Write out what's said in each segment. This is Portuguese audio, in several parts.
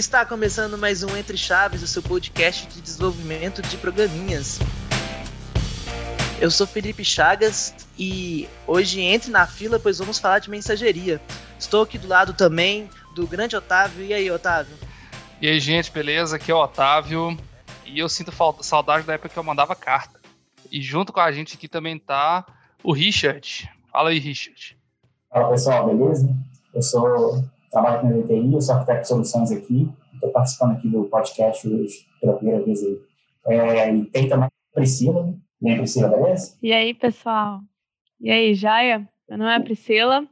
está começando mais um Entre Chaves, o seu podcast de desenvolvimento de programinhas. Eu sou Felipe Chagas e hoje entre na fila, pois vamos falar de mensageria. Estou aqui do lado também do grande Otávio. E aí, Otávio? E aí, gente, beleza? Aqui é o Otávio. E eu sinto falta, saudade da época que eu mandava carta. E junto com a gente aqui também tá o Richard. Fala aí, Richard. Fala pessoal, beleza? Eu sou trabalho com VTI, eu sou arquiteto de soluções aqui. Estou participando aqui do podcast hoje pela primeira vez aí. É, e tem também a Priscila, né? Priscila, beleza? E aí, pessoal? E aí, Jaya? Meu nome é Priscila.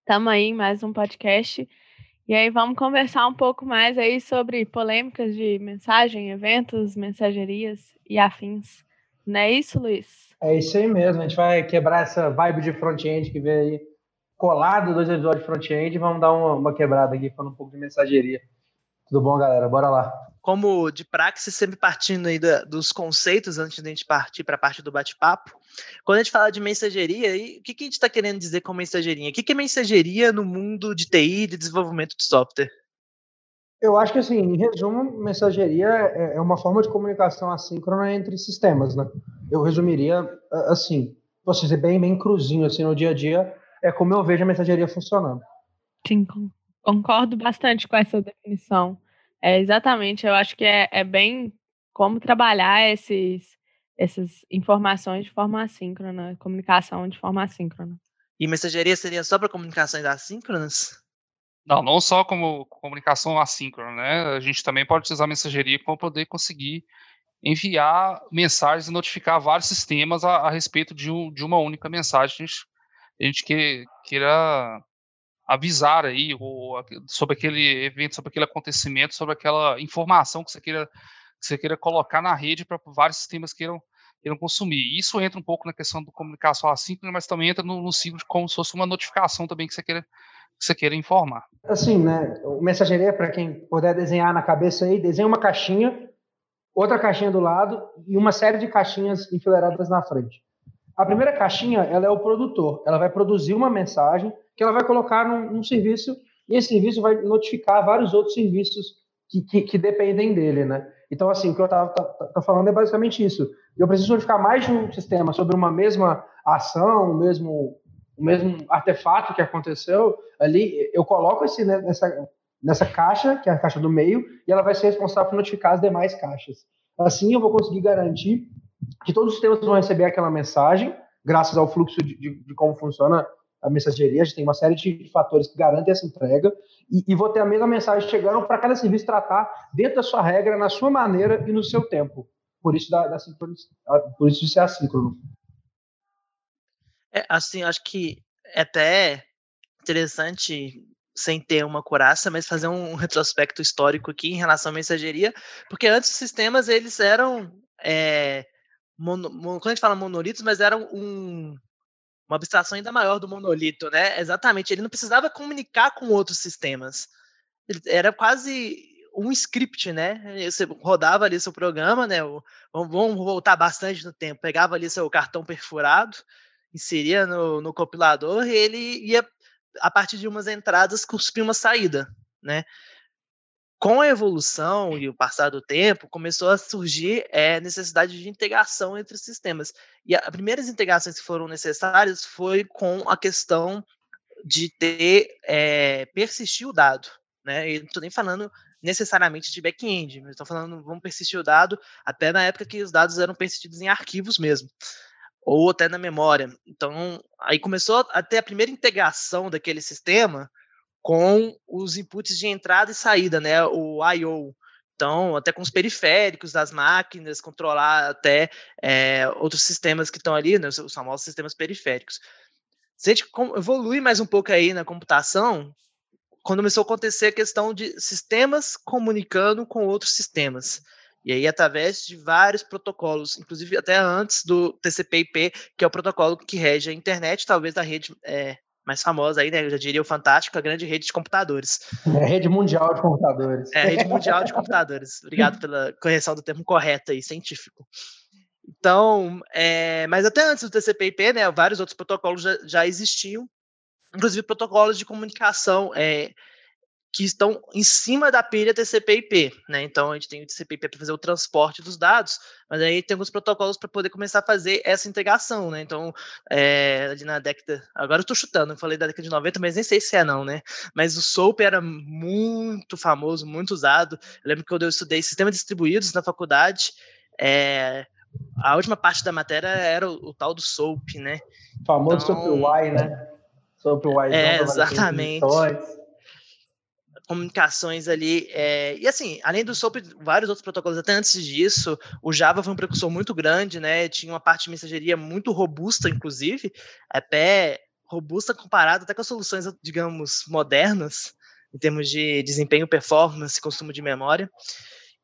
Estamos aí em mais um podcast. E aí vamos conversar um pouco mais aí sobre polêmicas de mensagem, eventos, mensagerias e afins. Não é isso, Luiz? É isso aí mesmo. A gente vai quebrar essa vibe de front-end que veio aí colado dois episódios de front-end e vamos dar uma, uma quebrada aqui falando um pouco de mensageria. Tudo bom, galera? Bora lá. Como de praxe, sempre partindo aí da, dos conceitos antes de a gente partir para a parte do bate-papo. Quando a gente fala de mensageria, o que, que a gente está querendo dizer com mensageria? O que, que é mensageria no mundo de TI, de desenvolvimento de software? Eu acho que, assim, em resumo, mensageria é, é uma forma de comunicação assíncrona entre sistemas, né? Eu resumiria assim, posso dizer bem, bem cruzinho, assim, no dia a dia, é como eu vejo a mensageria funcionando. Sim, concordo bastante com essa definição. É exatamente, eu acho que é, é bem como trabalhar esses, essas informações de forma assíncrona, comunicação de forma assíncrona. E mensageria seria só para comunicações assíncronas? Não, não só como comunicação assíncrona, né? A gente também pode usar mensageria para poder conseguir enviar mensagens e notificar vários sistemas a, a respeito de, um, de, uma única mensagem. A gente, a gente que, queira avisar aí ou, sobre aquele evento, sobre aquele acontecimento, sobre aquela informação que você queira, que você queira colocar na rede para vários sistemas queiram, queiram consumir. Isso entra um pouco na questão do comunicação assíncrona, mas também entra no, no ciclo de como se fosse uma notificação também que você queira que você queira informar. Assim, né? O mensageria, para quem puder desenhar na cabeça aí, desenha uma caixinha, outra caixinha do lado e uma série de caixinhas enfileiradas na frente. A primeira caixinha, ela é o produtor. Ela vai produzir uma mensagem que ela vai colocar num, num serviço e esse serviço vai notificar vários outros serviços que, que, que dependem dele, né? Então, assim, o que eu estava tá, tá falando é basicamente isso. Eu preciso notificar mais de um sistema sobre uma mesma ação, o mesmo, o mesmo artefato que aconteceu ali. Eu coloco esse né, nessa, nessa caixa, que é a caixa do meio, e ela vai ser responsável por notificar as demais caixas. Assim, eu vou conseguir garantir que todos os sistemas vão receber aquela mensagem, graças ao fluxo de, de, de como funciona a mensageria. A gente tem uma série de fatores que garantem essa entrega, e, e vou ter a mesma mensagem chegando para cada serviço tratar dentro da sua regra, na sua maneira e no seu tempo. Por isso, da, da por isso de ser assíncrono. É, assim, acho que é até interessante sem ter uma curaça, mas fazer um retrospecto histórico aqui em relação à mensageria, porque antes os sistemas eles eram é, mono, quando a gente fala monolitos, mas era um, uma abstração ainda maior do monolito, né? Exatamente, ele não precisava comunicar com outros sistemas. Ele era quase um script, né? Você rodava ali seu programa, né? Vamos voltar bastante no tempo. Pegava ali seu cartão perfurado, inseria no, no compilador e ele ia, a partir de umas entradas, cuspir uma saída, né? Com a evolução e o passar do tempo, começou a surgir é, necessidade de integração entre sistemas. E as primeiras integrações que foram necessárias foi com a questão de ter é, persistir o dado. Né? Não estou nem falando necessariamente de back-end, estou falando vamos persistir o dado até na época que os dados eram persistidos em arquivos mesmo, ou até na memória. Então, aí começou a ter a primeira integração daquele sistema com os inputs de entrada e saída, né? O I/O. Então, até com os periféricos das máquinas, controlar até é, outros sistemas que estão ali, né, os famosos sistemas periféricos. Se a gente evolui mais um pouco aí na computação, quando começou a acontecer a questão de sistemas comunicando com outros sistemas. E aí, através de vários protocolos, inclusive até antes do TCP/IP, que é o protocolo que rege a internet, talvez a rede é, mais famosa aí, né? Eu já diria o fantástico, a grande rede de computadores. É a rede mundial de computadores. É a rede mundial de computadores. Obrigado pela correção do termo correto aí, científico. Então, é, mas até antes do TCP/IP, né, vários outros protocolos já, já existiam, inclusive protocolos de comunicação é, que estão em cima da pilha TCP/IP, né? Então a gente tem o TCP/IP para fazer o transporte dos dados, mas aí tem alguns protocolos para poder começar a fazer essa integração, né? Então, é, ali na década, agora eu estou chutando, eu falei da década de 90, mas nem sei se é não, né? Mas o SOAP era muito famoso, muito usado. Eu lembro que quando eu estudei sistemas distribuídos na faculdade, é, a última parte da matéria era o, o tal do SOAP, né? O famoso então, SOAP-Y, né? SOAP-Y. É, exatamente comunicações ali. É, e assim, além do SOAP, vários outros protocolos, até antes disso, o Java foi um precursor muito grande, né? Tinha uma parte de mensageria muito robusta, inclusive, até robusta comparada até com as soluções, digamos, modernas, em termos de desempenho, performance, consumo de memória.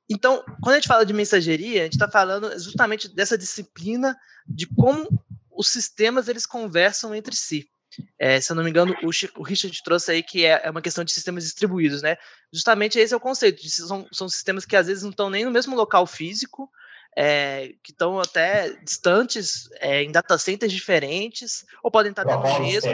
Então, quando a gente fala de mensageria, a gente está falando justamente dessa disciplina de como os sistemas eles conversam entre si. É, se eu não me engano, o, o Richard trouxe aí que é, é, uma questão de sistemas distribuídos, né? Justamente esse é o conceito. De, são, são sistemas que às vezes não estão nem no mesmo local físico, é, que estão até distantes, é, em data centers diferentes, ou podem estar dentro do mesmo.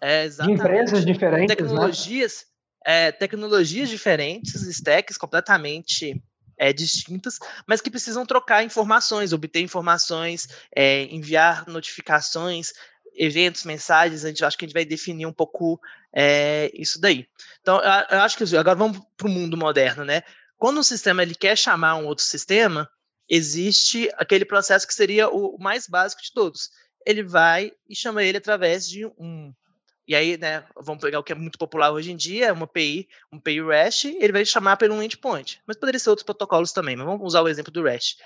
É, de empresas diferentes. Né? Tecnologias, né? tecnologias diferentes, stacks completamente é, distintas, mas que precisam trocar informações, obter informações, é, enviar notificações, eventos, mensagens, a gente acho que a gente vai definir um pouco é, isso daí. Então, eu, eu acho que agora vamos para o mundo moderno, né? Quando um sistema ele quer chamar um outro sistema, existe aquele processo que seria o mais básico de todos. Ele vai e chama ele através de um. E aí, né, vamos pegar o que é muito popular hoje em dia, uma API, um API REST, ele vai chamar pelo endpoint. Mas poderia ser outros protocolos também, mas vamos usar o exemplo do REST.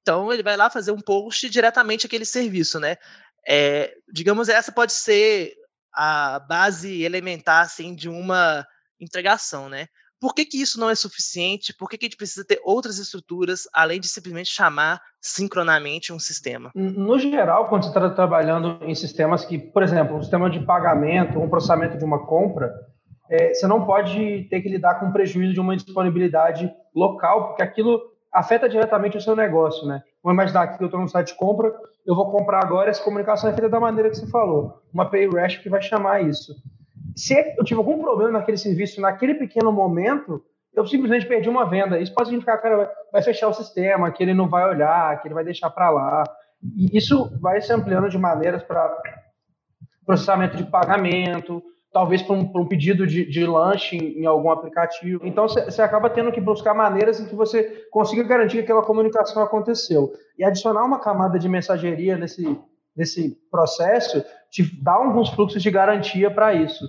Então, ele vai lá fazer um post diretamente aquele serviço, né? É, digamos, essa pode ser a base elementar assim, de uma entregação, né? Por que, que isso não é suficiente? Por que, que a gente precisa ter outras estruturas, além de simplesmente chamar sincronamente um sistema? No geral, quando você está trabalhando em sistemas que, por exemplo, um sistema de pagamento, um processamento de uma compra, é, você não pode ter que lidar com o prejuízo de uma disponibilidade local, porque aquilo afeta diretamente o seu negócio, né? Vamos imaginar que eu estou no site de compra, eu vou comprar agora, essa comunicação é feita da maneira que você falou, uma pay que vai chamar isso. Se eu tiver algum problema naquele serviço, naquele pequeno momento, eu simplesmente perdi uma venda. Isso pode significar que vai, vai fechar o sistema, que ele não vai olhar, que ele vai deixar para lá. E isso vai se ampliando de maneiras para processamento de pagamento, talvez para um, um, pedido de, de lanche em, em, algum aplicativo. Então, você acaba tendo que buscar maneiras em que você consiga garantir que aquela comunicação aconteceu. E adicionar uma camada de mensageria nesse, nesse processo te dá alguns fluxos de garantia para isso.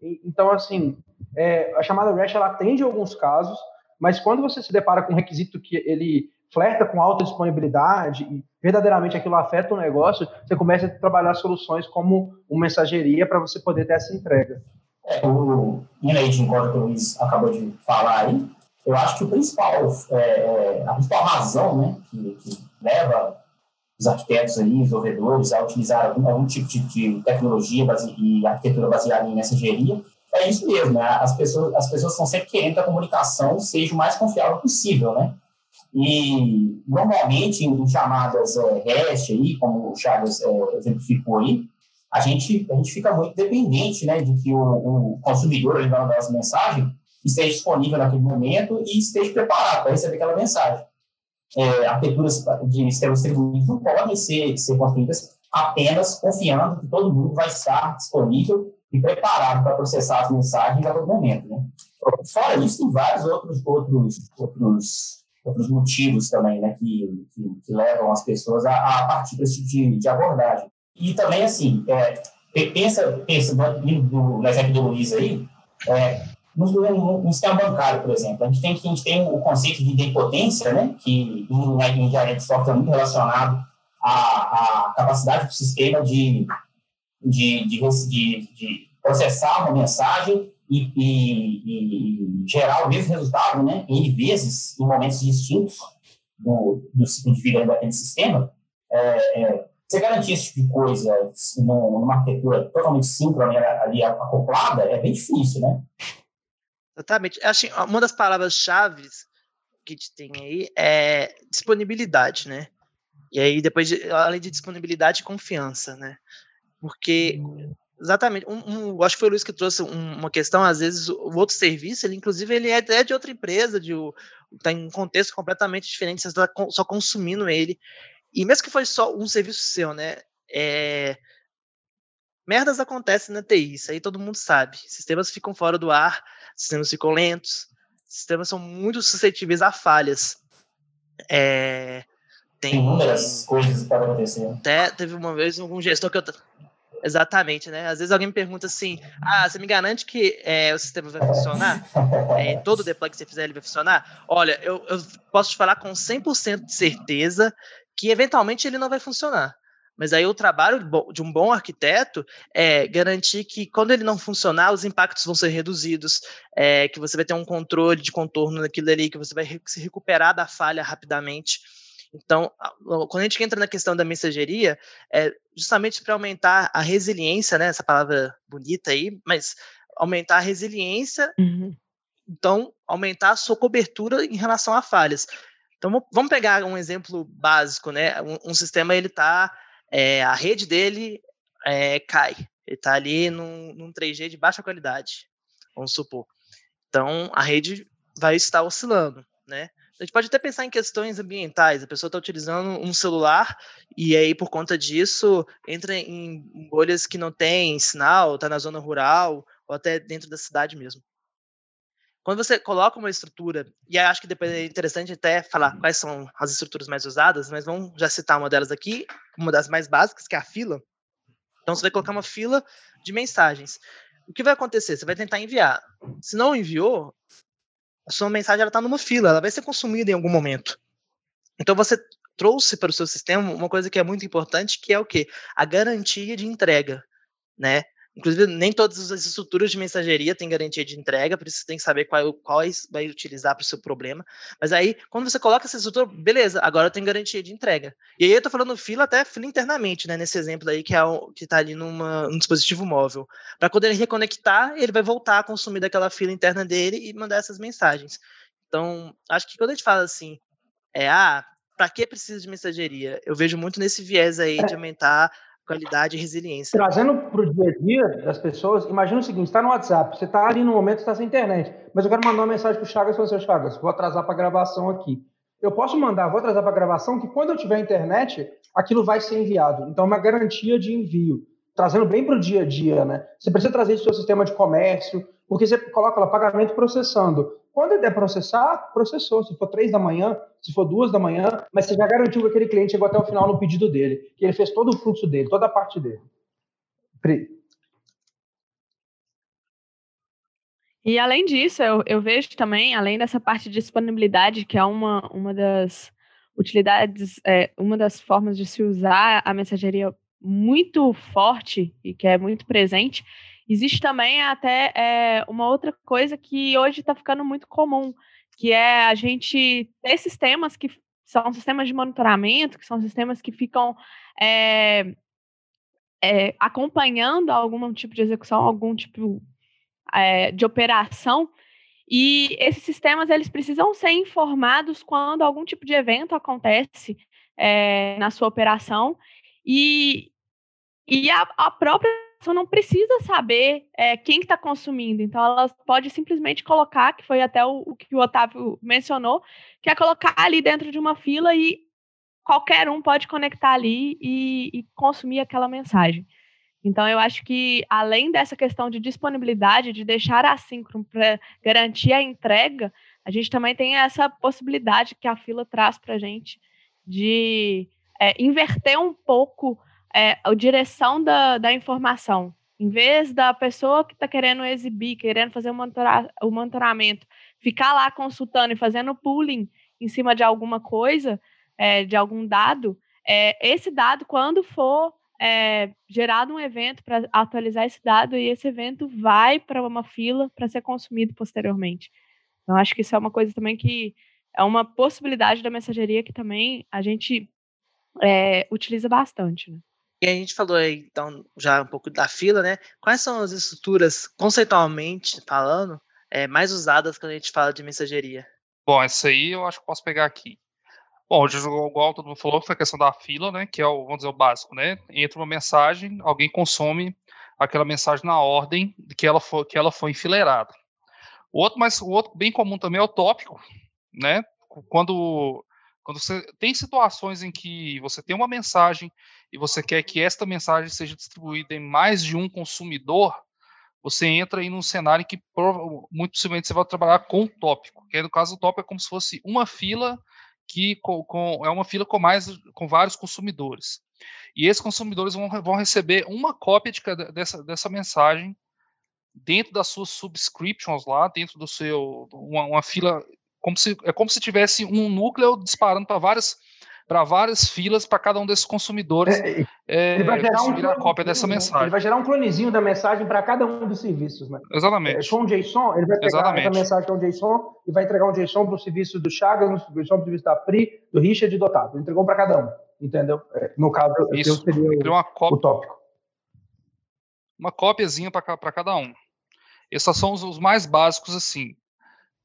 E, então, assim, é, a chamada REST ela atende alguns casos, mas quando você se depara com um requisito que ele flerta com alta disponibilidade verdadeiramente aquilo afeta o negócio, você começa a trabalhar soluções como uma mensageria para você poder ter essa entrega. É, o, indo aí que o Luiz acabou de falar aí, eu acho que o principal, é, é, a principal razão né, que, que, leva os arquitetos aí, os desenvolvedores a utilizar algum, algum tipo de, de tecnologia base, e arquitetura baseada em mensageria é isso mesmo, né? As pessoas, as pessoas estão sempre querendo que a comunicação seja o mais confiável possível, né? E, normalmente, em chamadas é, REST, aí, como o Charles é, exemplificou aí, a gente, a gente fica muito dependente né, de que o, o consumidor, ele vai mandar mensagem, esteja disponível naquele momento e esteja preparado para receber aquela mensagem. É, arquiteturas de sistemas distribuídos não podem ser, ser construídas apenas confiando que todo mundo vai estar disponível e preparado para processar as mensagens a todo momento. Né? Fora isso, tem vários outros, outros, outros outros motivos também, né, que, que, que levam as pessoas a, a partir desse tipo de, de abordagem. E também, assim, é, pensa, pensa no, no exemplo do Luiz aí, é, no, no, no, sistema bancário, por exemplo, a gente tem, a gente tem o conceito de idempotência, né, que em engenharia de software é muito relacionado à, à capacidade do sistema de, de, de, de, de processar uma mensagem e, e, e, gerar o mesmo resultado, né, N vezes, em momentos distintos do, do ciclo de vida daquele sistema, é, é, você garantir esse tipo de coisa numa arquitetura totalmente síncrona ali acoplada é bem difícil, né? Exatamente. Acho que uma das palavras-chave que a gente tem aí é disponibilidade, né? E aí, depois, de, além de disponibilidade, confiança, né? Porque Exatamente. Um, um, acho que foi o Luiz que trouxe um, uma questão, às vezes, o outro serviço, ele, inclusive, ele é, é de outra empresa, de, tá em um contexto completamente diferente, você está só consumindo ele. E mesmo que foi só um serviço seu, né? É... Merdas acontecem na TI, isso aí todo mundo sabe. Sistemas ficam fora do ar, sistemas ficam lentos, sistemas são muito suscetíveis a falhas. É... Tem inúmeras coisas que podem acontecer. Até teve uma vez um gestor que eu Exatamente, né? Às vezes alguém me pergunta assim: ah, você me garante que é, o sistema vai funcionar? É, todo deploy que você fizer ele vai funcionar? Olha, eu, eu posso te falar com 100% de certeza que eventualmente ele não vai funcionar. Mas aí o trabalho de um bom arquiteto é garantir que quando ele não funcionar, os impactos vão ser reduzidos, é, que você vai ter um controle de contorno naquilo ali, que você vai se recuperar da falha rapidamente. Então, quando a gente entra na questão da mensageria, é justamente para aumentar a resiliência, né? Essa palavra bonita aí, mas aumentar a resiliência, uhum. então aumentar a sua cobertura em relação a falhas. Então, vamos pegar um exemplo básico, né? Um, um sistema ele está, é, a rede dele é, cai, ele está ali num, num 3G de baixa qualidade, vamos supor. Então, a rede vai estar oscilando, né? A gente pode até pensar em questões ambientais. A pessoa está utilizando um celular e aí, por conta disso, entra em bolhas que não tem sinal, está na zona rural ou até dentro da cidade mesmo. Quando você coloca uma estrutura, e acho que depois é interessante até falar quais são as estruturas mais usadas, mas vamos já citar uma delas aqui, uma das mais básicas, que é a fila. Então, você vai colocar uma fila de mensagens. O que vai acontecer? Você vai tentar enviar. Se não enviou, a sua mensagem está numa fila, ela vai ser consumida em algum momento. Então você trouxe para o seu sistema uma coisa que é muito importante, que é o quê? A garantia de entrega, né? Inclusive, nem todas as estruturas de mensageria têm garantia de entrega, por isso você tem que saber qual, quais vai utilizar para o seu problema. Mas aí, quando você coloca essa estrutura, beleza, agora tem garantia de entrega. E aí eu estou falando fila até fila internamente, né? Nesse exemplo aí, que é está ali numa, num dispositivo móvel. Para quando ele reconectar, ele vai voltar a consumir daquela fila interna dele e mandar essas mensagens. Então, acho que quando a gente fala assim, é, ah, para que precisa de mensageria? Eu vejo muito nesse viés aí de é. aumentar qualidade e resiliência. Trazendo para o dia a dia das pessoas, imagina o seguinte: está no WhatsApp, você está ali no momento, está sem internet, mas eu quero mandar uma mensagem para o Chagas falar assim, Chagas, vou atrasar para a gravação aqui. Eu posso mandar, vou atrasar para a gravação, que quando eu tiver internet, aquilo vai ser enviado. Então, é uma garantia de envio. Trazendo bem para o dia a dia, né? Você precisa trazer isso para o seu sistema de comércio, porque você coloca lá pagamento processando. Quando der processar, processou. Se for três da manhã, se for duas da manhã, mas você já garantiu que aquele cliente chegou até o final no pedido dele, que ele fez todo o fluxo dele, toda a parte dele. Pri. E além disso, eu, eu vejo também, além dessa parte de disponibilidade, que é uma, uma das utilidades, é, uma das formas de se usar a mensageria muito forte e que é muito presente, Existe também até é, uma outra coisa que hoje está ficando muito comum, que é a gente ter sistemas que são sistemas de monitoramento, que são sistemas que ficam é, é, acompanhando algum tipo de execução, algum tipo de operação, e esses sistemas eles precisam ser informados quando algum tipo de evento acontece na sua operação, e, e a, a própria pessoa não precisa saber é, quem está consumindo. Então, ela pode simplesmente colocar, que foi até o, o, que o Otávio mencionou, que é colocar ali dentro de uma fila e qualquer um pode conectar ali e, e consumir aquela mensagem. Então, eu acho que, além dessa questão de disponibilidade, de deixar assíncrono para garantir a entrega, a gente também tem essa possibilidade que a fila traz para a gente de é, inverter um pouco é, a direção da, da informação. Em vez da pessoa que está querendo exibir, querendo fazer o, monitora, o monitoramento, ficar lá consultando e fazendo pooling em cima de alguma coisa, é, de algum dado, é, esse dado, quando for é, gerado um evento para atualizar esse dado, e esse evento vai para uma fila para ser consumido posteriormente. Então, acho que isso é uma coisa também que é uma possibilidade da mensageria que também a gente é, utiliza bastante. Né? E a gente falou aí, então, já um pouco da fila, né? Quais são as estruturas, conceitualmente falando, é, mais usadas quando a gente fala de mensageria? Bom, essa aí eu acho que posso pegar aqui. Bom, igual todo mundo falou, foi a questão da fila, né? Que é o, vamos dizer, o básico, né? Entra uma mensagem, alguém consome aquela mensagem na ordem que ela foi, que ela foi enfileirada. O outro, mais, o outro bem comum também é o tópico, né? Quando, quando você tem situações em que você tem uma mensagem e você quer que esta mensagem seja distribuída em mais de um consumidor, você entra aí num cenário em que muito possivelmente você vai trabalhar com o tópico, que no caso o tópico é como se fosse uma fila que com, com, é uma fila com mais com vários consumidores. E esses consumidores vão, vão receber uma cópia de, dessa, dessa mensagem dentro das suas subscriptions lá, dentro do seu uma, uma fila como se é como se tivesse um núcleo disparando para várias para várias filas para cada um desses consumidores é, é, ele vai gerar um a cópia dessa mensagem. Ele vai gerar um clonezinho da mensagem para cada um dos serviços, né? Exatamente. É, com JSON, ele vai pegar Exatamente. essa mensagem com JSON e vai entregar um JSON para o serviço do Chagas, um JSON para o serviço da Pri, do Richard e do Otávio. Ele entregou para cada um, entendeu? É, no caso, Isso. eu seria uma cópia, o tópico. Uma cópiazinha para cada um. Esses são os, os mais básicos, assim.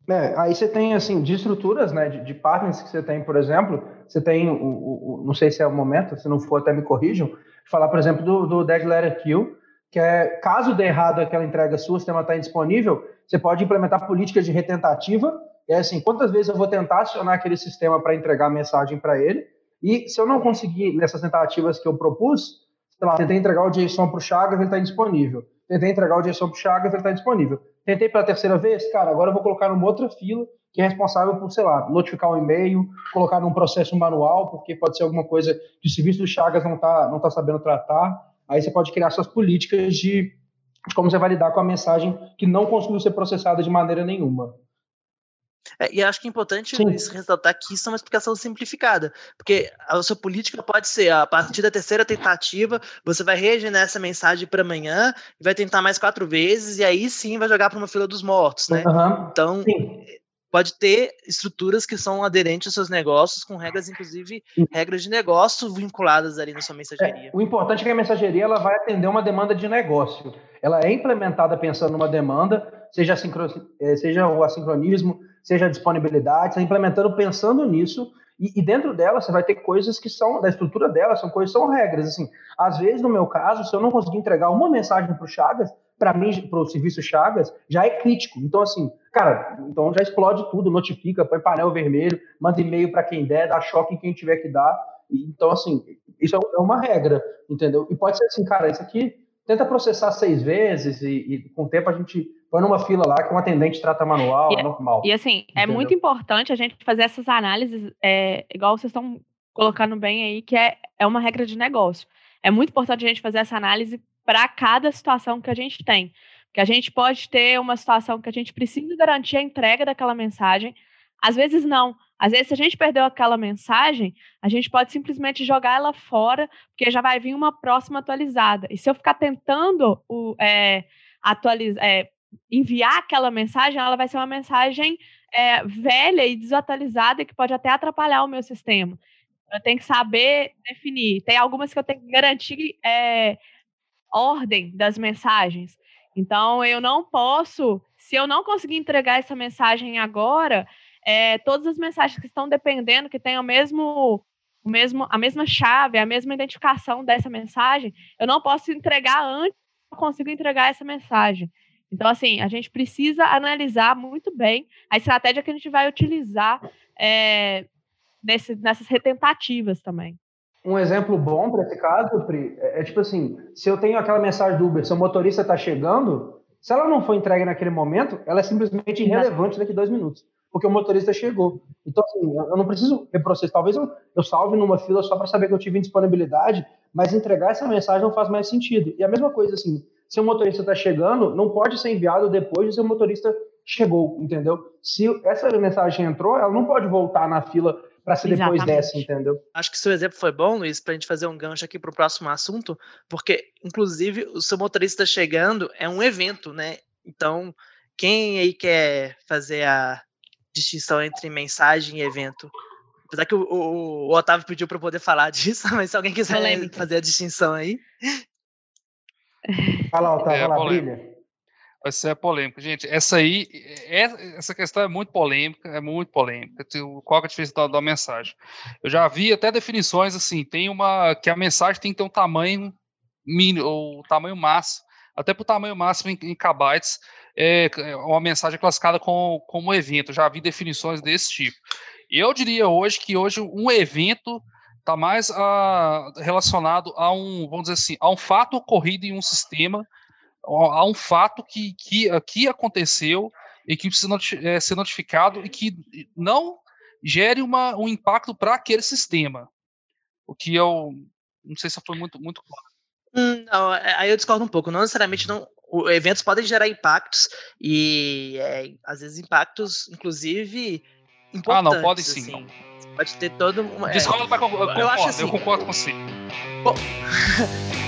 É, aí você tem, assim, de estruturas, né, de, de partners que você tem, por exemplo, você tem, o, o, não sei se é o momento, se não for até me corrijam, falar, por exemplo, do, do Dead Letter Kill, que é, caso dê errado aquela entrega sua, o sistema está indisponível, você pode implementar políticas de retentativa, é assim, quantas vezes eu vou tentar acionar aquele sistema para entregar a mensagem para ele, e se eu não conseguir nessas tentativas que eu propus, sei lá, tentei entregar o JSON para o Chagas, ele está indisponível. Tentei entregar o JSON para o Chagas, ele está disponível. Tentei pela terceira vez, cara, agora eu vou colocar numa outra fila que é responsável por, sei lá, notificar um e-mail, colocar num processo manual, porque pode ser alguma coisa que o serviço do Chagas não está não tá sabendo tratar. Aí você pode criar suas políticas de, de como você vai lidar com a mensagem que não conseguiu ser processada de maneira nenhuma. É, e acho que é importante Sim. ressaltar que isso é uma explicação simplificada, porque a sua política pode ser a partir da terceira tentativa, você vai regenerar essa mensagem para amanhã vai tentar mais quatro vezes, e aí sim vai jogar para uma fila dos mortos, né? Uhum. Então, sim. pode ter estruturas que são aderentes aos seus negócios, com regras, inclusive, sim. regras de negócio vinculadas ali na sua mensageria. É, o importante é que a mensageria ela vai atender uma demanda de negócio. Ela é implementada pensando numa demanda, seja, eh, seja o assincronismo, seja disponibilidade, está implementando pensando nisso, e, e, dentro dela você vai ter coisas que são, da estrutura dela, são coisas, são regras, assim, às vezes no meu caso, se eu não conseguir entregar uma mensagem para o Chagas, para mim, para o serviço Chagas, já é crítico, então assim, cara, então já explode tudo, notifica, põe painel vermelho, manda e-mail para quem der, dá choque em quem tiver que dar, então assim, isso é, é uma regra, entendeu? E pode ser assim, cara, isso aqui tenta processar seis vezes e, e com o tempo a gente põe numa fila lá que um atendente trata manual, e, é normal. E assim, é entendeu? é muito importante a gente fazer essas análises, é, igual vocês estão colocando bem aí, que é, é uma regra de negócio. É muito importante a gente fazer essa análise para cada situação que a gente tem. Porque a gente pode ter uma situação que a gente precisa garantir a entrega daquela mensagem, às vezes não. Às vezes, se a gente perdeu aquela mensagem, a gente pode simplesmente jogar ela fora, porque já vai vir uma próxima atualizada. E se eu ficar tentando o, é, atualizar, é, enviar aquela mensagem, ela vai ser uma mensagem é, velha e desatualizada que pode até atrapalhar o meu sistema. Eu tenho que saber definir. Tem algumas que eu tenho que garantir é, ordem das mensagens. Então, eu não posso, se eu não conseguir entregar essa mensagem agora, é, todas as mensagens que estão dependendo, que tenham o mesmo, o mesmo, a mesma chave, a mesma identificação dessa mensagem, eu não posso entregar antes eu consigo entregar essa mensagem. Então, assim, a gente precisa analisar muito bem a estratégia que a gente vai utilizar é, nesse, nessas retentativas também. Um exemplo bom para esse caso, Pri, é, é, tipo assim: se eu tenho aquela mensagem do Uber, se o motorista está chegando, se ela não for entregue naquele momento, ela é simplesmente irrelevante daqui a dois minutos porque o motorista chegou. Então, assim, eu não preciso reprocessar. Talvez eu, eu salve numa fila só para saber que eu tive indisponibilidade, mas entregar essa mensagem não faz mais sentido. E a mesma coisa, assim, se o motorista está chegando, não pode ser enviado depois de se o motorista chegou, entendeu? Se essa mensagem entrou, ela não pode voltar na fila para ser depois dessa, entendeu? Acho que seu exemplo foi bom, Luiz, para a gente fazer um gancho aqui para o próximo assunto, porque, inclusive, o seu motorista chegando é um evento, né? Então, quem aí quer fazer a distinção entre mensagem e evento. Apesar que o, o, o Otávio pediu para eu poder falar disso, mas se alguém quiser polêmica. fazer a distinção aí. Fala, Otávio, é, fala, brilha. Vai ser polêmica. Gente, essa aí, é, essa questão é muito polêmica, é muito polêmica. Qual é a diferença da, da mensagem? Eu já vi até definições assim, tem uma que a mensagem tem que ter um tamanho mínimo, ou tamanho máximo, até para o tamanho máximo em, em kbytes, é, é uma mensagem classificada como, como evento. Já vi definições desse tipo. Eu diria hoje que hoje um evento está mais uh, relacionado a um, vamos dizer assim, a um fato ocorrido em um sistema, a um fato que, que, que aconteceu e que precisa é, ser notificado e que não gere uma, um impacto para aquele sistema. O que eu não sei se foi muito, muito claro. Hum, não, é, aí eu discordo um pouco. Não necessariamente não, eventos podem gerar impactos e é, às vezes impactos, inclusive. Ah, não pode sim. Assim. Pode ter todo uma. Discordo, é, eu, eu, eu, acho assim, eu concordo com você. Bom,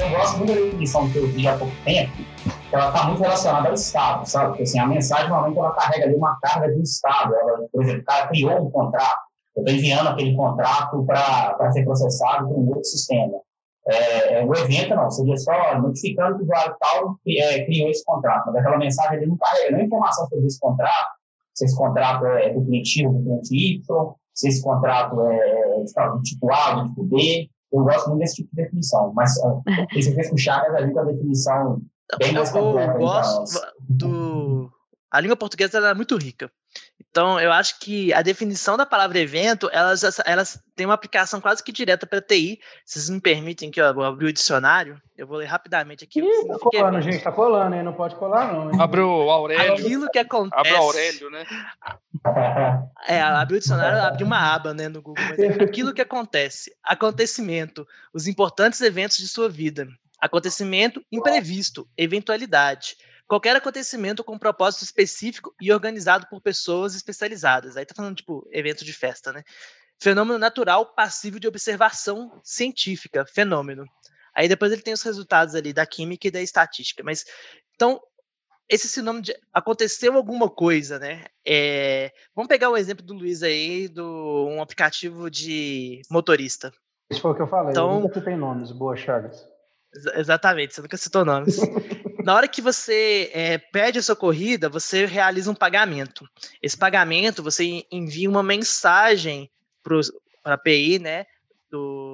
eu gosto muito da definição que eu vi há pouco tempo, que ela está muito relacionada ao Estado, sabe? Porque assim, a mensagem normalmente ela carrega ali uma carga de Estado. Ela, por exemplo, o cara criou um contrato, eu estou enviando aquele contrato para ser processado por um outro sistema. É, é, o evento não, seria só notificando que o usuário tal é, criou esse contrato, mas aquela mensagem ele não carrega nenhuma informação sobre esse contrato, se esse contrato é ou do cliente Y, se esse contrato é, é do tipo A do tipo B, eu gosto muito desse tipo de definição, mas esse fez com Chagas a gente a definição bem mais completa. Eu gosto do... A língua portuguesa é muito rica. Então, eu acho que a definição da palavra evento, elas, elas têm uma aplicação quase que direta para TI. Vocês me permitem que eu abrir o dicionário, eu vou ler rapidamente aqui. Ih, tá colando, gente, tá colando, hein? Não pode colar, não. Hein? Abre o Aurélio. Aquilo que acontece. Abre o Aurélio, né? É, abrir o dicionário, abrir uma aba, né, no Google. Mas é aquilo que acontece. Acontecimento. Os importantes eventos de sua vida. Acontecimento imprevisto. Eventualidade qualquer acontecimento com um propósito específico e organizado por pessoas especializadas. Aí tá falando, tipo, evento de festa, né? Fenômeno natural passível de observação científica, fenômeno. Aí depois ele tem os resultados ali da química e da estatística. Mas, então, esse sinônimo de aconteceu alguma coisa, né? É, vamos pegar o exemplo do Luiz aí, do um aplicativo de motorista. Isso foi o que eu falei. Então, eu nunca tem nomes. Boa, Chagas. Exatamente, você nunca citou nomes. Na hora que você é, pede a sua corrida, você realiza um pagamento. Esse pagamento, você envia uma mensagem para a API, né? Do,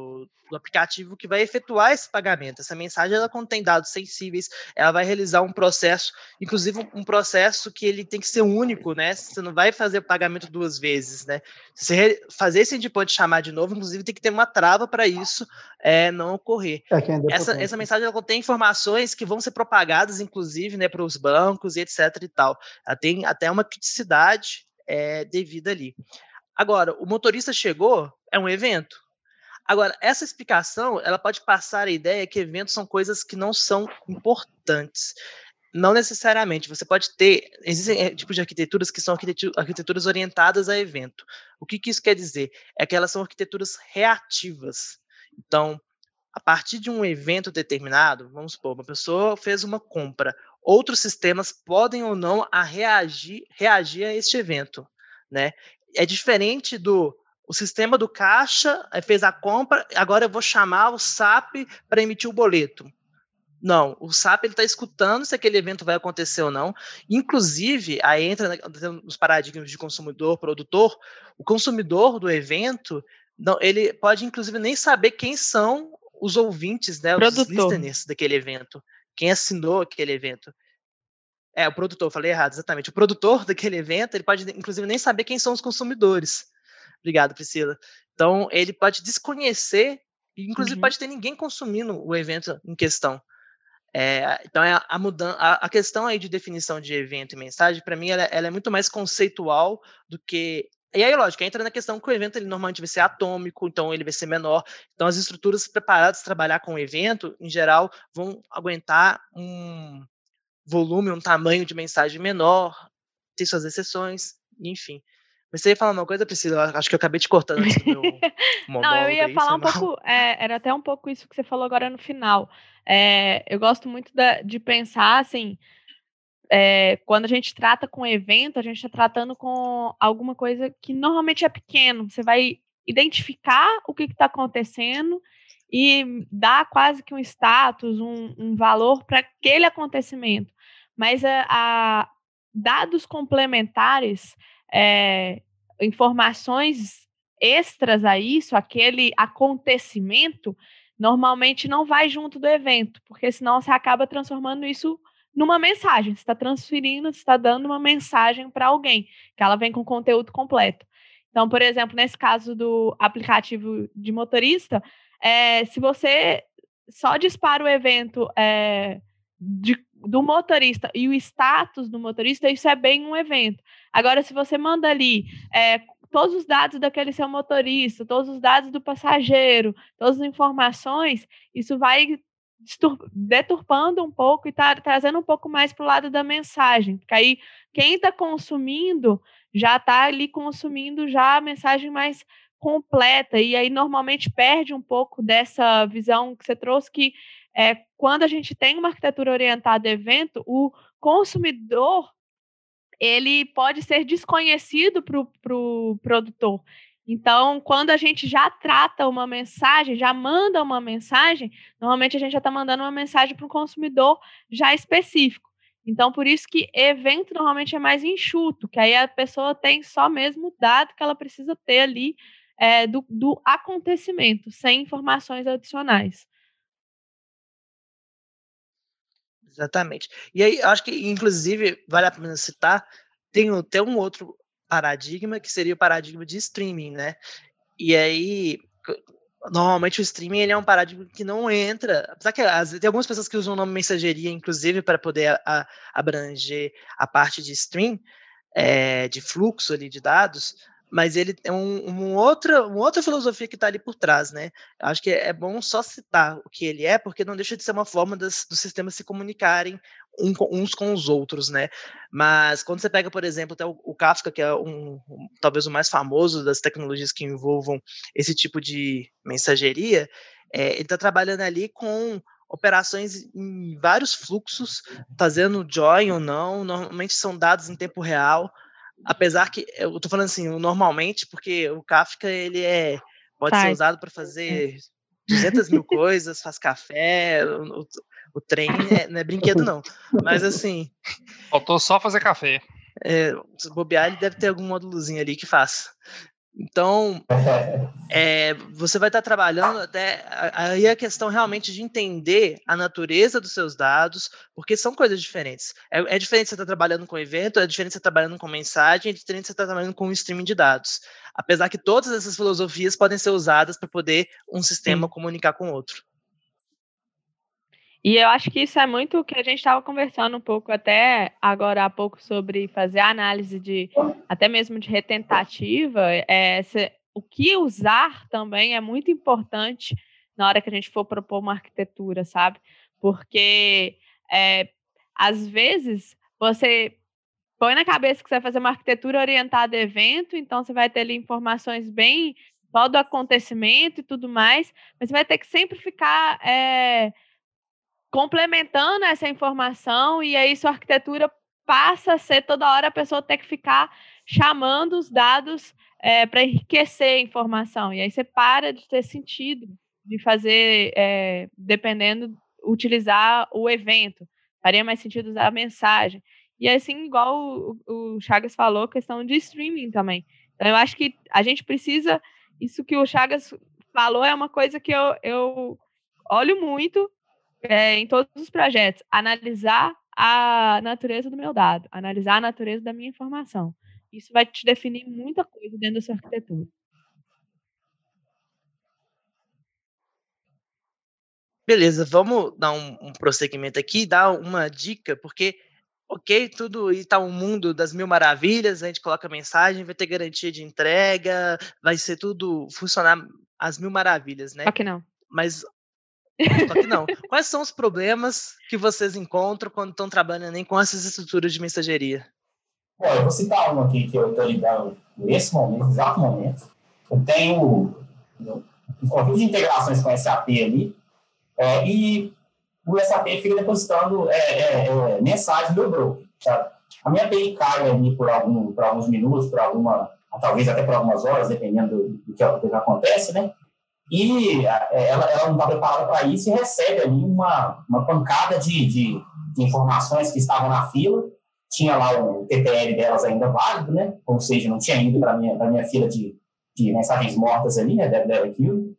do aplicativo que vai efetuar esse pagamento. Essa mensagem ela contém dados sensíveis, ela vai realizar um processo, inclusive um processo que ele tem que ser único, né? Você não vai fazer o pagamento duas vezes, né? Se você fazer esse endpoint chamar de novo, inclusive tem que ter uma trava para isso é, não ocorrer. É, é essa, essa mensagem ela contém informações que vão ser propagadas, inclusive, né, para os bancos e etc e tal. Ela tem até uma criticidade é, devida ali. Agora, o motorista chegou, é um evento, Agora, essa explicação, ela pode passar a ideia que eventos são coisas que não são importantes. Não necessariamente. Você pode ter. Existem eh, tipos de arquiteturas que são arquiteturas orientadas a evento. O que, que isso quer dizer? É que elas são arquiteturas reativas. Então, a partir de um evento determinado, vamos supor, uma pessoa fez uma compra, outros sistemas podem ou não a reagir, reagir a este evento, né? É diferente do o sistema do caixa eh, fez a compra, agora eu vou chamar o SAP para emitir o boleto. Não, o SAP está escutando se aquele evento vai acontecer ou não. Inclusive, aí entra nos paradigmas de consumidor, produtor, o consumidor do evento, não, ele pode inclusive nem saber quem são os ouvintes, né, os listeners daquele evento, quem assinou aquele evento. É, o produtor, falei errado, exatamente. O produtor daquele evento, ele pode inclusive nem saber quem são os consumidores. Obrigado, Priscila. Então, ele pode desconhecer, inclusive uhum. pode ter ninguém consumindo o evento em questão. É, então, é a, mudança, a, a, questão aí de definição de evento e mensagem, para mim, ela, ela, é muito mais conceitual do que. E aí, lógico, entra na questão que o evento ele normalmente vai ser atômico, então ele vai ser menor. Então, as estruturas preparadas para trabalhar com o evento, em geral, vão aguentar um volume, um tamanho de mensagem menor, ter suas exceções, enfim. Mas você ia falar uma coisa, Priscila? Acho que eu acabei te cortando antes do meu Não, eu ia falar um pouco, é, era até um pouco isso que você falou agora no final. É, eu gosto muito da, de pensar, assim, é, quando a gente trata com evento, a gente está tratando com alguma coisa que normalmente é pequeno. Você vai identificar o que está acontecendo e dar quase que um status, um, um valor para aquele acontecimento. Mas a, a dados complementares é, informações extras a isso, aquele acontecimento, normalmente não vai junto do evento, porque senão você acaba transformando isso numa mensagem. Você está transferindo, você está dando uma mensagem para alguém, que ela vem com conteúdo completo. Então, por exemplo, nesse caso do aplicativo de motorista, é, se você só dispara o evento é, de, do motorista e o status do motorista, isso é bem um evento. Agora, se você manda ali é, todos os dados daquele seu motorista, todos os dados do passageiro, todas as informações, isso vai deturpando um pouco e tá trazendo um pouco mais para o lado da mensagem, porque aí quem está consumindo já está ali consumindo já a mensagem mais completa e aí normalmente perde um pouco dessa visão que você trouxe que é quando a gente tem uma arquitetura orientada a evento, o consumidor ele pode ser desconhecido para o pro produtor. Então, quando a gente já trata uma mensagem, já manda uma mensagem, normalmente a gente já está mandando uma mensagem para um consumidor já específico. Então, por isso que evento normalmente é mais enxuto, que aí a pessoa tem só mesmo o dado que ela precisa ter ali é, do, do acontecimento, sem informações adicionais. Exatamente. E aí, acho que, inclusive, vale a pena citar, tem até um outro paradigma que seria o paradigma de streaming, né? E aí, normalmente o streaming ele é um paradigma que não entra, apesar que tem algumas pessoas que usam o nome mensageria, inclusive, para poder a, abranger a parte de stream, é, de fluxo ali de dados, mas ele é um, um outra, uma outra filosofia que está ali por trás, né? Acho que é, bom só citar o que ele é, porque não deixa de ser uma forma das, dos sistemas se comunicarem um, uns com os outros, né? Mas quando você pega, por exemplo, até o, o Kafka, que é um, um, talvez o mais famoso das tecnologias que envolvam esse tipo de mensageria, é, ele está trabalhando ali com operações em vários fluxos, fazendo join ou não, normalmente são dados em tempo real, apesar que eu tô falando assim, normalmente, porque o Kafka ele é pode ser usado para fazer 200 mil coisas, faz café, o, o trem é, não é brinquedo não, mas assim... Faltou só fazer café. É, se bobear, ele deve ter algum módulozinho ali que faça. Então, é, você vai estar trabalhando até aí a questão realmente de entender a natureza dos seus dados, porque são coisas diferentes. É, é diferente você estar trabalhando com evento, é diferente você estar trabalhando com mensagem, é diferente você estar trabalhando com streaming de dados. Apesar que todas essas filosofias podem ser usadas para poder um sistema Sim. comunicar com outro. E eu acho que isso é muito o que a gente estava conversando um pouco até agora há pouco sobre fazer análise de até mesmo de retentativa. É, se, o que usar também é muito importante na hora que a gente for propor uma arquitetura, sabe? Porque é, às vezes você põe na cabeça que você vai fazer uma arquitetura orientada a evento, então você vai ter ali informações bem só do acontecimento e tudo mais, mas você vai ter que sempre ficar é, complementando essa informação, e aí sua arquitetura passa a ser toda hora a pessoa ter que ficar chamando os dados é, para enriquecer a informação. E aí você para de ter sentido de fazer, é, dependendo, utilizar o evento. Faria mais sentido usar a mensagem. E assim, igual o, o Chagas falou, questão de streaming também. Então, eu acho que a gente precisa. Isso que o Chagas falou é uma coisa que eu, eu olho muito é, em todos os projetos, analisar a natureza do meu dado, analisar a natureza da minha informação. Isso vai te definir muita coisa dentro da sua arquitetura. Beleza, vamos dar um, um prosseguimento aqui, dar uma dica, porque, ok, tudo está um mundo das mil maravilhas, a gente coloca mensagem, vai ter garantia de entrega, vai ser tudo funcionar às mil maravilhas, né? Só que não. Mas só que não. Quais são os problemas que vocês encontram quando estão trabalhando com essas estruturas de mensageria? Bom, eu vou citar um aqui que eu estou lidando nesse momento, exato momento. Eu tenho um conjunto de integrações com o SAP ali, é, e o SAP fica depositando é, é, é mensagens no meu broker. Tá? A minha API cai ali por, algum, por alguns minutos, por alguma, talvez até por algumas horas, dependendo do, do, que, do que acontece, né? E é, ela, ela não está preparada para isso e recebe ali uma, uma pancada de, de, de, informações que estavam na fila. Tinha lá o TTL delas ainda válido, né? Ou seja, não tinha ido para a minha, minha fila de, de mensagens mortas ali, né, deve, deve aquilo,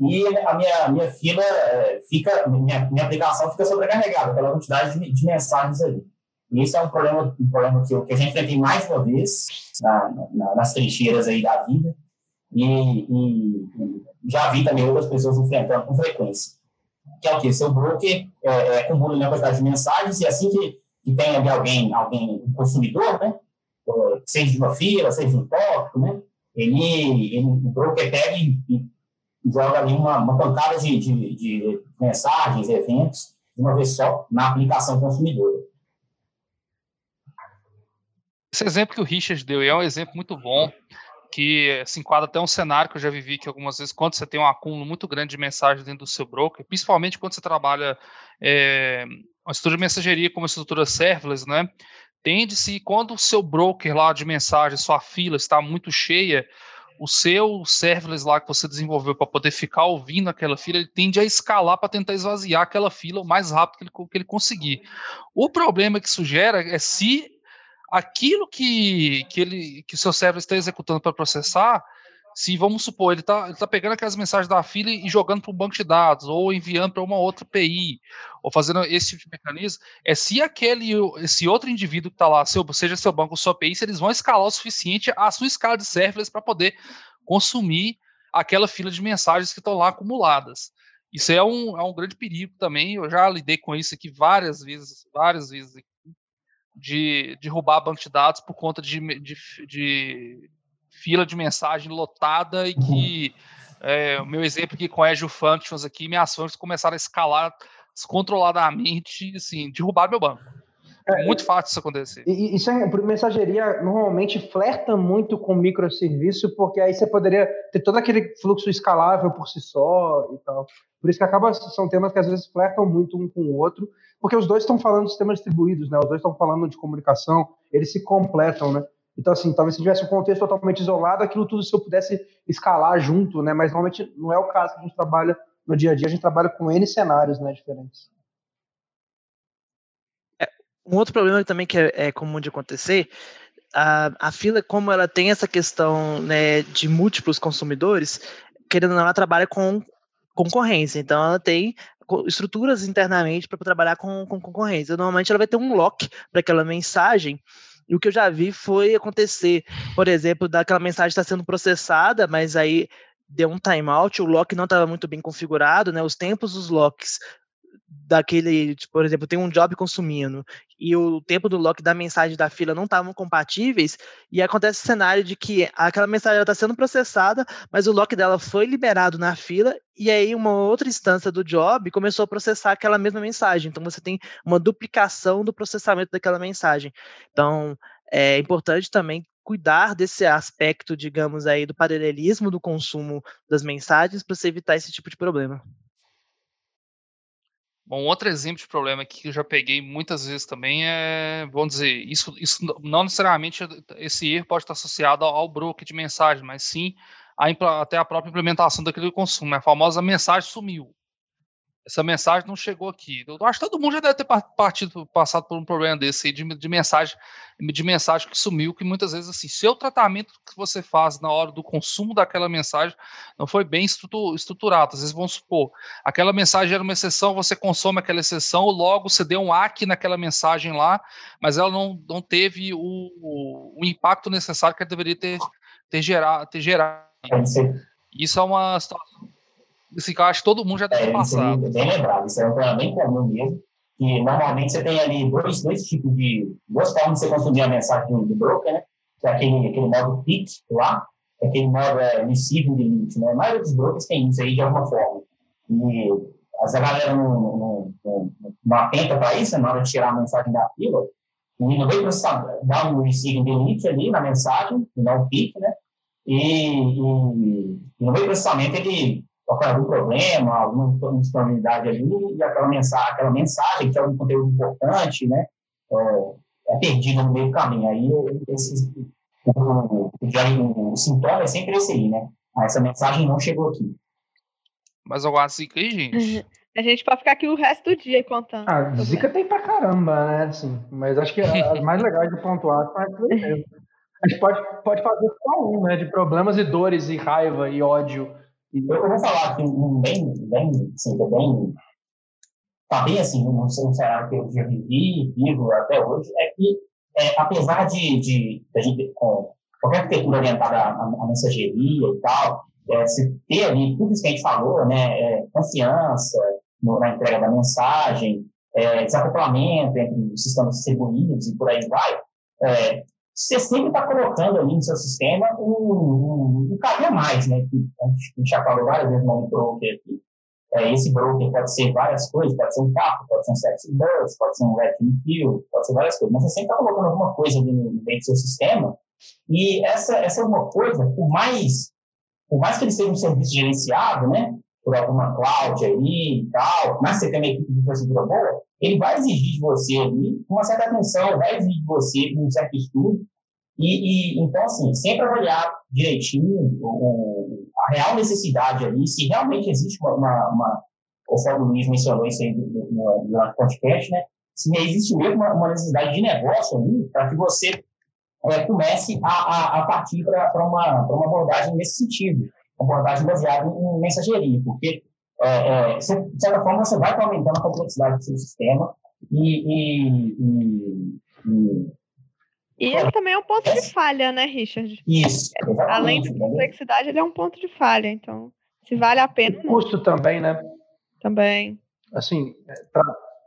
e a minha, minha fila é, fica, minha, minha aplicação fica sobrecarregada pela quantidade de, de mensagens ali. E isso é um problema, um problema que, eu, que a gente enfrentei mais uma vez na, na, nas trincheiras aí da vida, e, e, já vi também outras pessoas enfrentando com frequência. Que é o quê? Seu broker é, é, acumula uma quantidade de mensagens, e assim que, que tem ali alguém, alguém, um consumidor, né, seja de uma fila, seja de um tópico, né, ele, ele, o broker pega e, e joga ali uma, uma pancada de, de, de mensagens, eventos, de uma vez só, na aplicação consumidora. Esse exemplo que o Richard deu é um exemplo muito bom, que se enquadra até um cenário que eu já vivi que algumas vezes, quando você tem um acúmulo muito grande de mensagens dentro do seu broker, principalmente quando você trabalha é, uma estrutura de mensageria como a estrutura serverless, né? Tende-se, quando o seu broker lá de mensagem, sua fila está muito cheia, o seu serverless lá que você desenvolveu para poder ficar ouvindo aquela fila, ele tende a escalar para tentar esvaziar aquela fila o mais rápido que ele, que ele conseguir. O problema que isso gera é se aquilo que, que, ele, que seu server está executando para processar, se vamos supor, ele está ele tá pegando aquelas mensagens da fila e jogando para um banco de dados, ou enviando para uma outra API, ou fazendo esse tipo de mecanismo, é se aquele, esse outro indivíduo que está lá, seu, seja seu banco ou sua API, se eles vão escalar o suficiente a sua escala de serverless para poder consumir aquela fila de mensagens que estão lá acumuladas. Isso é um, é um grande perigo também. Eu já lidei com isso aqui várias vezes, várias vezes de derrubar banco de dados por conta de, de, de fila de mensagem lotada e que é, o meu exemplo aqui com Azure Functions aqui, minhas functions começaram a escalar descontroladamente, assim, derrubar meu banco. É, muito fácil isso acontecer. E, isso é, mensageria normalmente flerta muito com microserviço, porque aí você poderia ter todo aquele fluxo escalável por si só e tal. Por isso que acaba são temas que às vezes flertam muito um com o outro, porque os dois estão falando de sistemas distribuídos, né? Os dois estão falando de comunicação, eles se completam, né? Então, assim, talvez se tivesse um contexto totalmente isolado, aquilo tudo se eu pudesse escalar junto, né? Mas normalmente não é o caso que a gente trabalha no dia a dia, a gente trabalha com N cenários, né, diferentes. É, um outro problema também que é, é comum de acontecer, a, a fila, como ela tem essa questão né, de múltiplos consumidores, querendo ou não, ela trabalha com concorrência. Então, ela tem estruturas internamente para trabalhar com, com concorrência. Normalmente, ela vai ter um lock para aquela mensagem e o que eu já vi foi acontecer, por exemplo, daquela mensagem estar sendo processada, mas aí deu um timeout, o lock não estava muito bem configurado, né? Os tempos dos locks daquele, tipo, por exemplo, tem um job consumindo e o tempo do lock da mensagem da fila não estavam compatíveis, e acontece o cenário de que aquela mensagem está sendo processada, mas o lock dela foi liberado na fila, e aí uma outra instância do job começou a processar aquela mesma mensagem. Então você tem uma duplicação do processamento daquela mensagem. Então é importante também cuidar desse aspecto, digamos aí, do paralelismo do consumo das mensagens para você evitar esse tipo de problema. Bom, outro exemplo de problema que eu já peguei muitas vezes também é, vamos dizer, isso, isso não necessariamente esse erro pode estar associado ao, ao broker de mensagem, mas sim a, até a própria implementação daquele consumo. A famosa mensagem sumiu essa mensagem não chegou aqui. Eu acho que todo mundo já deve ter partido, passado por um problema desse aí de, de, mensagem, de mensagem que sumiu, que muitas vezes assim, seu tratamento que você faz na hora do consumo daquela mensagem não foi bem estruturado. Às vezes vamos supor, aquela mensagem era uma exceção, você consome aquela exceção, logo você deu um hack naquela mensagem lá, mas ela não, não teve o, o, o impacto necessário que ela deveria ter, ter gerado. Ter gerado. Isso é uma situação Assim, eu acho que todo mundo já deve é, ter passado. É bem lembrado, isso é um problema bem comum mesmo. Que normalmente você tem ali dois, dois tipos de. duas formas de você consumir a mensagem do, do broker, né? Que é aquele, aquele modo PIC lá, aquele modo é, receiving limit, né? A maioria dos brokers tem isso aí de alguma forma. E a galera não, não, não, não atenta para isso, na hora de tirar a mensagem da fila. E no meio para dar um receiving limit ali na mensagem, e não o PIC, né? E, e, e no meio do processamento ele qualquer algum problema, alguma disponibilidade ali, e aquela mensagem, aquela mensagem que é um conteúdo importante, né, é, é perdida no meio do caminho. Aí, esse, o, o, o, sintoma é sempre esse aí, né? Ah, essa mensagem não chegou aqui. Mas alguma zica aí, gente? A gente pode ficar aqui o resto do dia contando. Ah, zica tem pra caramba, né? Assim, mas acho que as mais legais de pontuar são as mesmo. A gente pode, pode fazer só um, né? De problemas e dores e raiva e ódio. E... Eu vou falar aqui um bem, bem, assim, é bem, tá bem assim, um, um cenário que eu já vivi, vivo até hoje, é que, é, apesar de, de, de, gente, com qualquer arquitetura orientada à, à mensageria e tal, é, se ter ali tudo isso que a gente falou, né, é, confiança no, na entrega da mensagem, é, desacoplamento entre os sistemas distribuídos e por aí vai, é, você sempre está colocando ali no seu sistema um, um, um a mais, né? A gente já falou várias vezes no broker aqui. É, esse broker pode ser várias coisas, pode ser um carro, pode ser um sexy bus, pode ser um vacuum field, pode ser várias coisas, mas você sempre está colocando alguma coisa ali dentro do seu sistema e essa, essa alguma coisa, por mais, por mais que ele seja um serviço gerenciado, né? Por alguma cloud aí e tal, mas você tem uma equipe de infraestrutura boa, ele vai exigir de você ali uma certa atenção, vai exigir de você um certo estudo. E, e então, assim, sempre avaliar direitinho o, a real necessidade ali, se realmente existe uma, uma, uma o Fábio Luiz mencionou isso aí no, podcast, né? Se existe mesmo uma, uma necessidade de negócio ali, para que você é, comece a, a, a partir para uma, uma abordagem nesse sentido, abordagem baseada em mensageria, porque é, é, de certa forma, você vai aumentando a complexidade do seu sistema e. e, e, e, e ele também é um ponto de falha, né, Richard? Isso. Além de complexidade, ele é um ponto de falha. Então, se vale a pena. O custo também, né? Também. Assim, é, tra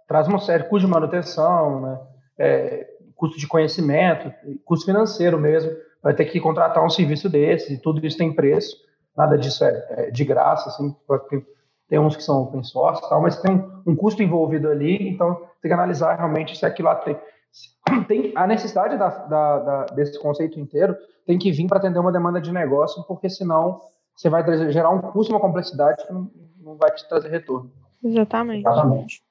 traz uma série de custo de manutenção, né? É, custo de conhecimento, custo financeiro mesmo. Vai ter que contratar um serviço desse, e tudo isso tem preço. Nada disso é, é de graça, assim, porque tem uns que são open source tal, mas tem um, um custo envolvido ali, então tem que analisar realmente se aquilo lá tem, tem a necessidade da, da, da, desse conceito inteiro tem que vir para atender uma demanda de negócio, porque senão você vai gerar um custo, uma complexidade que não, não vai te trazer retorno. Exatamente. Exatamente.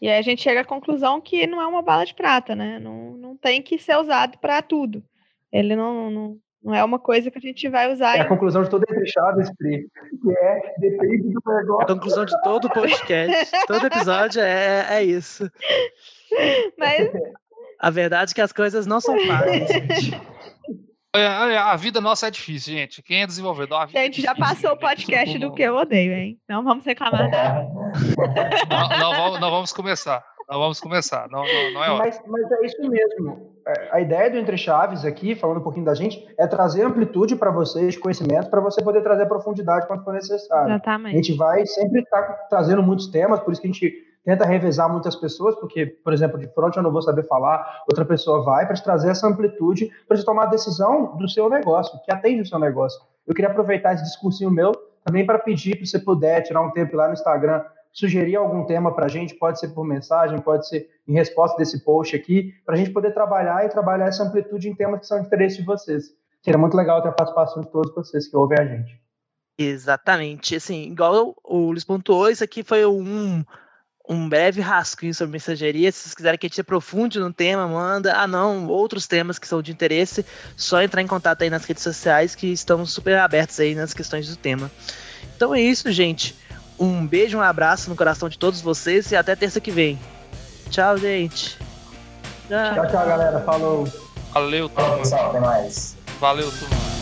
E aí a gente chega à conclusão que não é uma bala de prata, né? Não, não tem que ser usado para tudo. Ele não, não, não é uma coisa que a gente vai usar. É a conclusão de todo entrechado, Spri, que é depende do negócio. A conclusão de todo podcast, todo episódio é, é isso. Mas... A verdade é que as coisas não são fáceis, gente. A vida nossa é difícil, gente. Quem é desenvolvedor? A gente, é já passou o podcast do que eu odeio, hein? Não vamos reclamar. não, não, vamos, não vamos começar. Não vamos começar, não, não, não é hora. Mas, mas, é isso mesmo. É, a ideia do Entre Chaves aqui, falando um pouquinho da gente, é trazer amplitude para vocês, conhecimento, para você poder trazer profundidade quando for necessário. Exatamente. A gente vai sempre estar tá trazendo muitos temas, por isso que a gente tenta revezar muitas pessoas, porque, por exemplo, de frente eu não vou saber falar, outra pessoa vai, para te trazer essa amplitude, para você tomar a decisão do seu negócio, que atende o seu negócio. Eu queria aproveitar esse discursinho meu também para pedir, se você puder, tirar um tempo lá no Instagram, sugerir algum tema para a gente, pode ser por mensagem, pode ser em resposta desse post aqui, para a gente poder trabalhar e trabalhar essa amplitude em temas que são de interesse de vocês. Seria muito legal ter a participação de todos vocês que ouvem a gente. Exatamente. Assim, igual o Luiz pontuou, isso aqui foi um, um breve rascunho sobre mensageria. Se vocês quiserem que a gente aprofunde no tema, manda. Ah, não, outros temas que são de interesse, só entrar em contato aí nas redes sociais que estamos super abertos aí nas questões do tema. Então é isso, gente. Um beijo, um abraço no coração de todos vocês e até terça que vem. Tchau, gente. Tchau, tchau, tchau galera. Falou. Valeu, turma. Tchau, pessoal. Até mais. Valeu, turma.